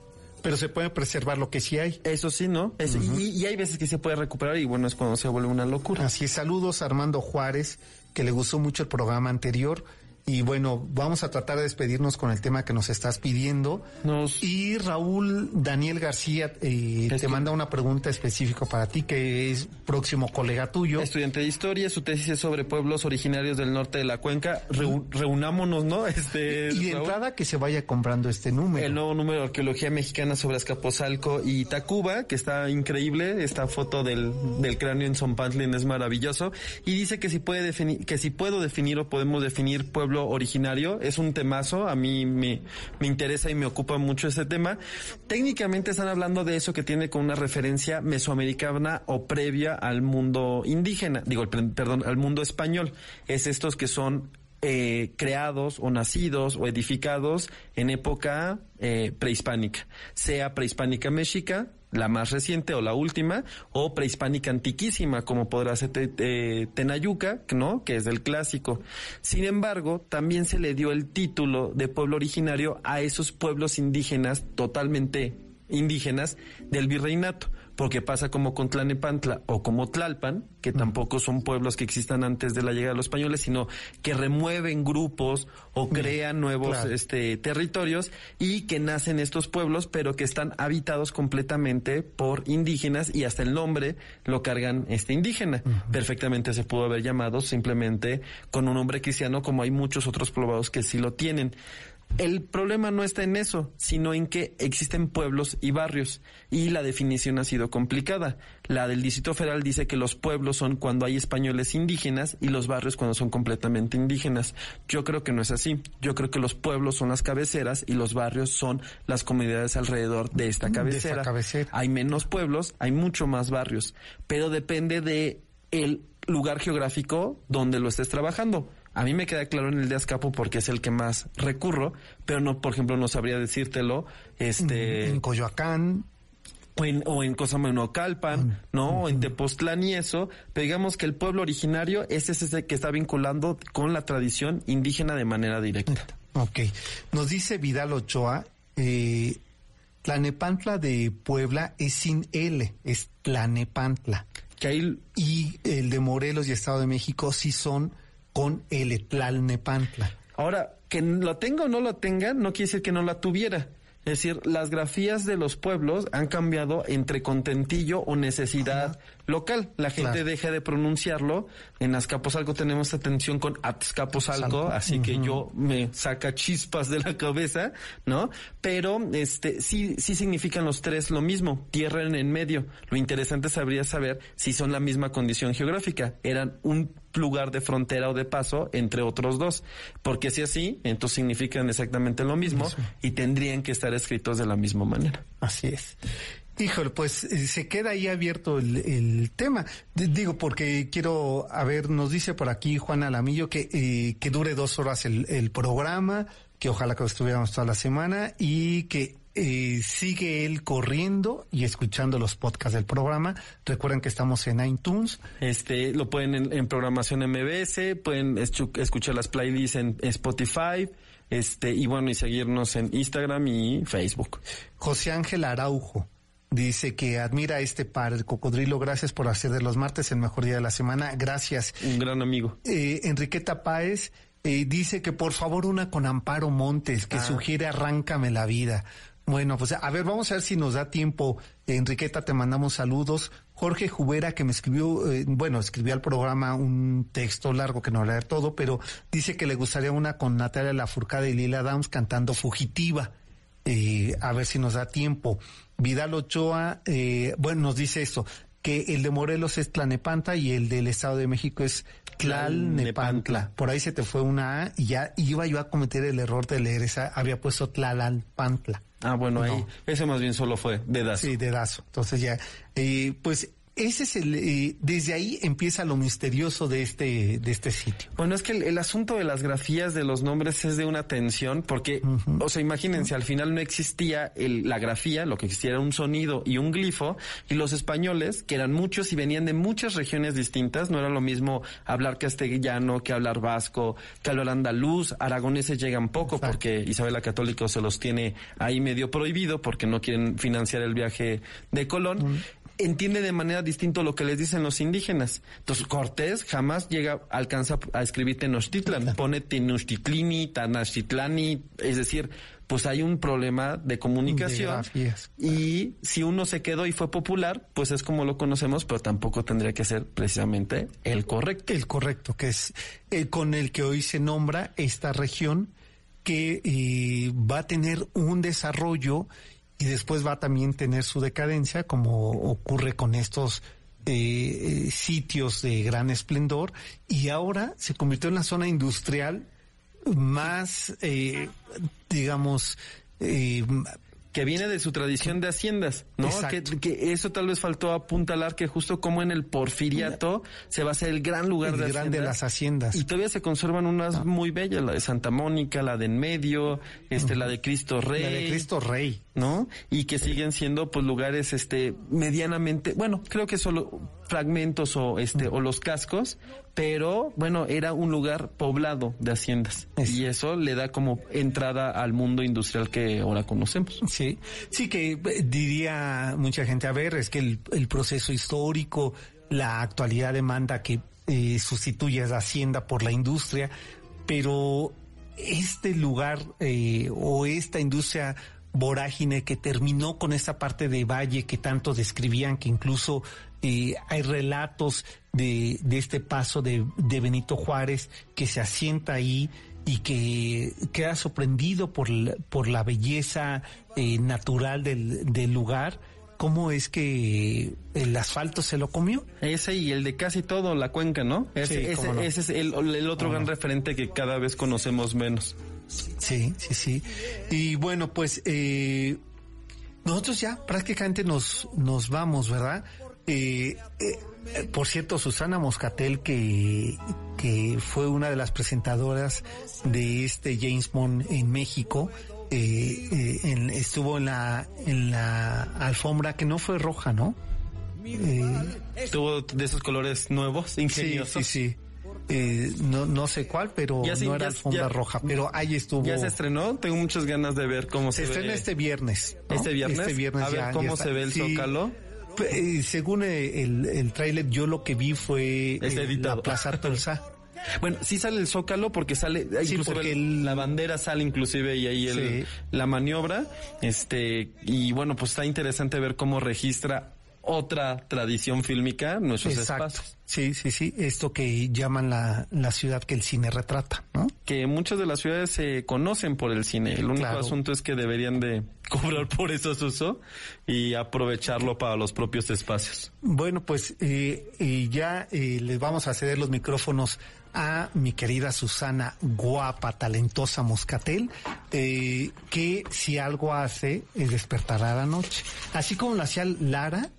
pero se puede preservar lo que sí hay. Eso sí, ¿no? Es- y, y hay veces que se puede recuperar y bueno, es cuando se vuelve una locura. Así es, saludos a Armando Juárez, que le gustó mucho el programa anterior. Y bueno, vamos a tratar de despedirnos con el tema que nos estás pidiendo. Nos- Y Raúl Daniel García eh, te manda una pregunta específica para ti, que es próximo colega tuyo. Estudiante de historia, su tesis es sobre pueblos originarios del norte de la cuenca. Reu- reunámonos, ¿no? Este, y de Raúl. entrada que se vaya comprando este número. El nuevo número de arqueología mexicana sobre Azcapotzalco y Tacuba, que está increíble. Esta foto del, del cráneo en Zompantlin es maravilloso. Y dice que si puede definir, que si puedo definir o podemos definir originario, es un temazo. A mí me, me interesa y me ocupa mucho este tema. Técnicamente están hablando de eso que tiene con una referencia mesoamericana o previa al mundo indígena, digo, per- perdón, al mundo español. Es estos que son eh, creados o nacidos o edificados en época eh, prehispánica, sea prehispánica mexica, la más reciente o la última, o prehispánica antiquísima, como podrá ser te- te- Tenayuca, ¿no? Que es del clásico. Sin embargo, también se le dio el título de pueblo originario a esos pueblos indígenas totalmente indígenas del virreinato, porque pasa como con Tlanepantla o como Tlalpan, que tampoco son pueblos que existan antes de la llegada de los españoles, sino que remueven grupos o crean nuevos claro. este, territorios y que nacen estos pueblos, pero que están habitados completamente por indígenas y hasta el nombre lo cargan este indígena. Perfectamente se pudo haber llamado simplemente con un nombre cristiano, como hay muchos otros poblados que sí lo tienen. El problema no está en eso, sino en que existen pueblos y barrios y la definición ha sido complicada. La del Distrito Federal dice que los pueblos son cuando hay españoles indígenas y los barrios cuando son completamente indígenas. Yo creo que no es así. Yo creo que los pueblos son las cabeceras y los barrios son las comunidades alrededor de esta De cabecera. Hay menos pueblos, hay mucho más barrios, pero depende de el lugar geográfico donde lo estés trabajando. A mí me queda claro en el de Azcapo porque es el que más recurro, pero no, por ejemplo, no sabría decírtelo, este, En Coyoacán, o en, o en Cosamenocalpan, ¿no? O en Tepoztlán y eso, pero digamos que el pueblo originario es ese que está vinculando con la tradición indígena de manera directa. Ok. Nos dice Vidal Ochoa, eh, Tlanepantla de Puebla es sin L, es Tlanepantla. Que ahí y el de Morelos y Estado de México sí son con el Etlalnepantla. Ahora, que lo tenga o no lo tenga, no quiere decir que no la tuviera. Es decir, las grafías de los pueblos han cambiado entre contentillo o necesidad local. La gente Claro. deja de pronunciarlo. En Azcapotzalco tenemos atención con Azcapotzalco, así que yo me saca chispas de la cabeza, ¿no? Pero este sí sí significan los tres lo mismo, tierra en en medio. Lo interesante sabría saber si son la misma condición geográfica. Eran un lugar de frontera o de paso entre otros dos. Porque si así, entonces significan exactamente lo mismo y tendrían que estar escritos de la misma manera. Así es. Híjole, pues eh, se queda ahí abierto el, el tema. D- Digo, porque quiero, a ver, nos dice por aquí Juan Alamillo que, eh, que dure dos horas el, el programa, que ojalá que estuviéramos toda la semana y que eh, sigue él corriendo y escuchando los podcasts del programa. Recuerden que estamos en iTunes. Este, lo pueden en, en programación MBS, pueden escuchar las playlists en Spotify, este, y bueno, y seguirnos en Instagram y Facebook. José Ángel Araujo dice que admira a este par, el cocodrilo. Gracias por hacer de los martes el mejor día de la semana. Gracias. Un gran amigo. eh, Enriqueta Páez eh, dice que por favor una con Amparo Montes, que sugiere Arráncame la vida. Bueno, pues a ver, vamos a ver si nos da tiempo. Enriqueta, te mandamos saludos. Jorge Jubera, que me escribió, eh, bueno, escribió al programa un texto largo que no leer todo, pero dice que le gustaría una con Natalia Lafourcade y Lila Downs cantando Fugitiva. Eh, a ver si nos da tiempo. Vidal Ochoa, eh, bueno, nos dice esto, que el de Morelos es Tlanepantla y el del Estado de México es Tlalnepantla. Por ahí se te fue una A y ya iba yo a cometer el error de leer esa, había puesto Tlalnepantla. Ah, bueno, ahí, ese más bien solo fue dedazo. Sí, dedazo. Entonces ya, eh, pues ese es el, eh, desde ahí empieza lo misterioso de este, de este sitio. Bueno, es que el, el asunto de las grafías de los nombres es de una tensión, porque, o sea, imagínense, al final no existía el- la grafía, lo que existía era un sonido y un glifo, y los españoles, que eran muchos y venían de muchas regiones distintas, no era lo mismo hablar castellano que hablar vasco, que hablar andaluz, aragoneses llegan poco, porque Isabel la Católica se los tiene ahí medio prohibido, porque no quieren financiar el viaje de Colón entiende de manera distinta lo que les dicen los indígenas. Entonces Cortés jamás llega, alcanza a escribir Tenochtitlan, pone Tenochtitlini, Tanachitlani, es decir, pues hay un problema de comunicación. De. Y si uno se quedó y fue popular, pues es como lo conocemos, pero tampoco tendría que ser precisamente el correcto. El correcto, que es eh, con el que hoy se nombra esta región que eh, va a tener un desarrollo y después va a también tener su decadencia, como ocurre con estos eh, eh, sitios de gran esplendor, y ahora se convirtió en la zona industrial más, eh, digamos, eh, que viene de su tradición de haciendas, ¿no? Que, eso tal vez faltó apuntalar que justo como en el porfiriato se va a hacer el gran lugar el de gran de las haciendas. Y todavía se conservan unas muy bellas, la de Santa Mónica, la de en medio, este, la de Cristo Rey. La de Cristo Rey. ¿No? Y que siguen siendo pues lugares este medianamente, bueno, creo que solo fragmentos o este o los cascos, pero bueno, era un lugar poblado de haciendas Es- y eso le da como entrada al mundo industrial que ahora conocemos. Sí, sí que eh, diría mucha gente, a ver, es que el, el proceso histórico, la actualidad demanda que eh, sustituya la hacienda por la industria, pero este lugar eh, o esta industria vorágine que terminó con esta parte de valle que tanto describían, que incluso eh, hay relatos de, de este paso de, de Benito Juárez que se asienta ahí y que queda sorprendido por la, por la belleza eh, natural del, del lugar. ¿Cómo es que el asfalto se lo comió? Ese y el de casi todo, la cuenca, ¿no? Ese, Sí, ese- no. ese es el, el otro gran referente que cada vez conocemos menos. Sí, sí, sí. Y bueno, pues eh, nosotros ya prácticamente nos, nos vamos, ¿verdad? Eh, eh, por cierto, Susana Moscatel, que, que fue una de las presentadoras de este James Bond en México, eh, eh, en- estuvo en la, en la alfombra que no fue roja, ¿no? Eh, Tuvo de esos colores nuevos, sí, ingeniosos. sí, sí. Eh, no, no sé cuál, pero Ya sí, no era ya- alfombra ya- roja, pero ahí estuvo. Ya se estrenó, tengo muchas ganas de ver cómo se, Se estrena ve. este viernes. ¿no? ¿Este viernes? Este viernes A ver cómo se ve el Sí, Zócalo. Eh, según eh, el, el tráiler, yo lo que vi fue eh, la Plaza Tolsa. Bueno, sí sale el Zócalo porque sale, Sí, inclusive porque el- la bandera sale inclusive y ahí el- Sí. la maniobra, este, y bueno, pues está interesante ver cómo registra otra tradición fílmica nuestros Exacto. espacios. Sí, sí, sí. Esto que llaman la, la ciudad que el cine retrata, ¿no? Que muchas de las ciudades se conocen por el cine. El único Claro. asunto es que deberían de cobrar por eso su uso y aprovecharlo para los propios espacios. Bueno, pues eh, eh, ya eh, les vamos a ceder los micrófonos a mi querida Susana, guapa, talentosa Moscatel, eh, que si algo hace es despertar a la noche. Así como lo hacía Lara,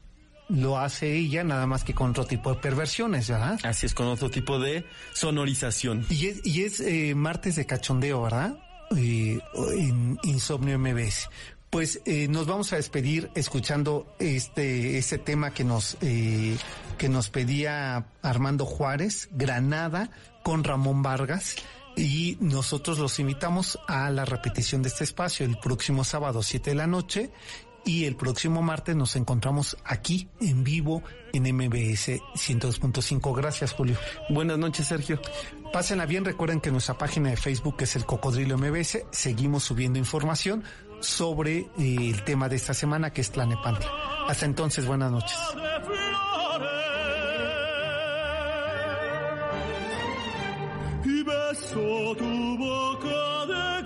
lo hace ella, nada más que con otro tipo de perversiones, ¿verdad? Así es, con otro tipo de sonorización. Y es, y es eh, martes de cachondeo, ¿verdad? Eh, en Insomnio MBS. Pues eh, nos vamos a despedir escuchando este, este tema que nos, eh, que nos pedía Armando Juárez, Granada, con Ramón Vargas. Y nosotros los invitamos a la repetición de este espacio el próximo sábado, 7 de la noche. Y el próximo martes nos encontramos aquí en vivo en MBS 102.5. Gracias, Julio. Buenas noches, Sergio. Pásenla bien, recuerden que nuestra página de Facebook es el Cocodrilo MBS. Seguimos subiendo información sobre eh, el tema de esta semana que es Tlanepantla. Hasta entonces, buenas noches. de flores y beso tu boca de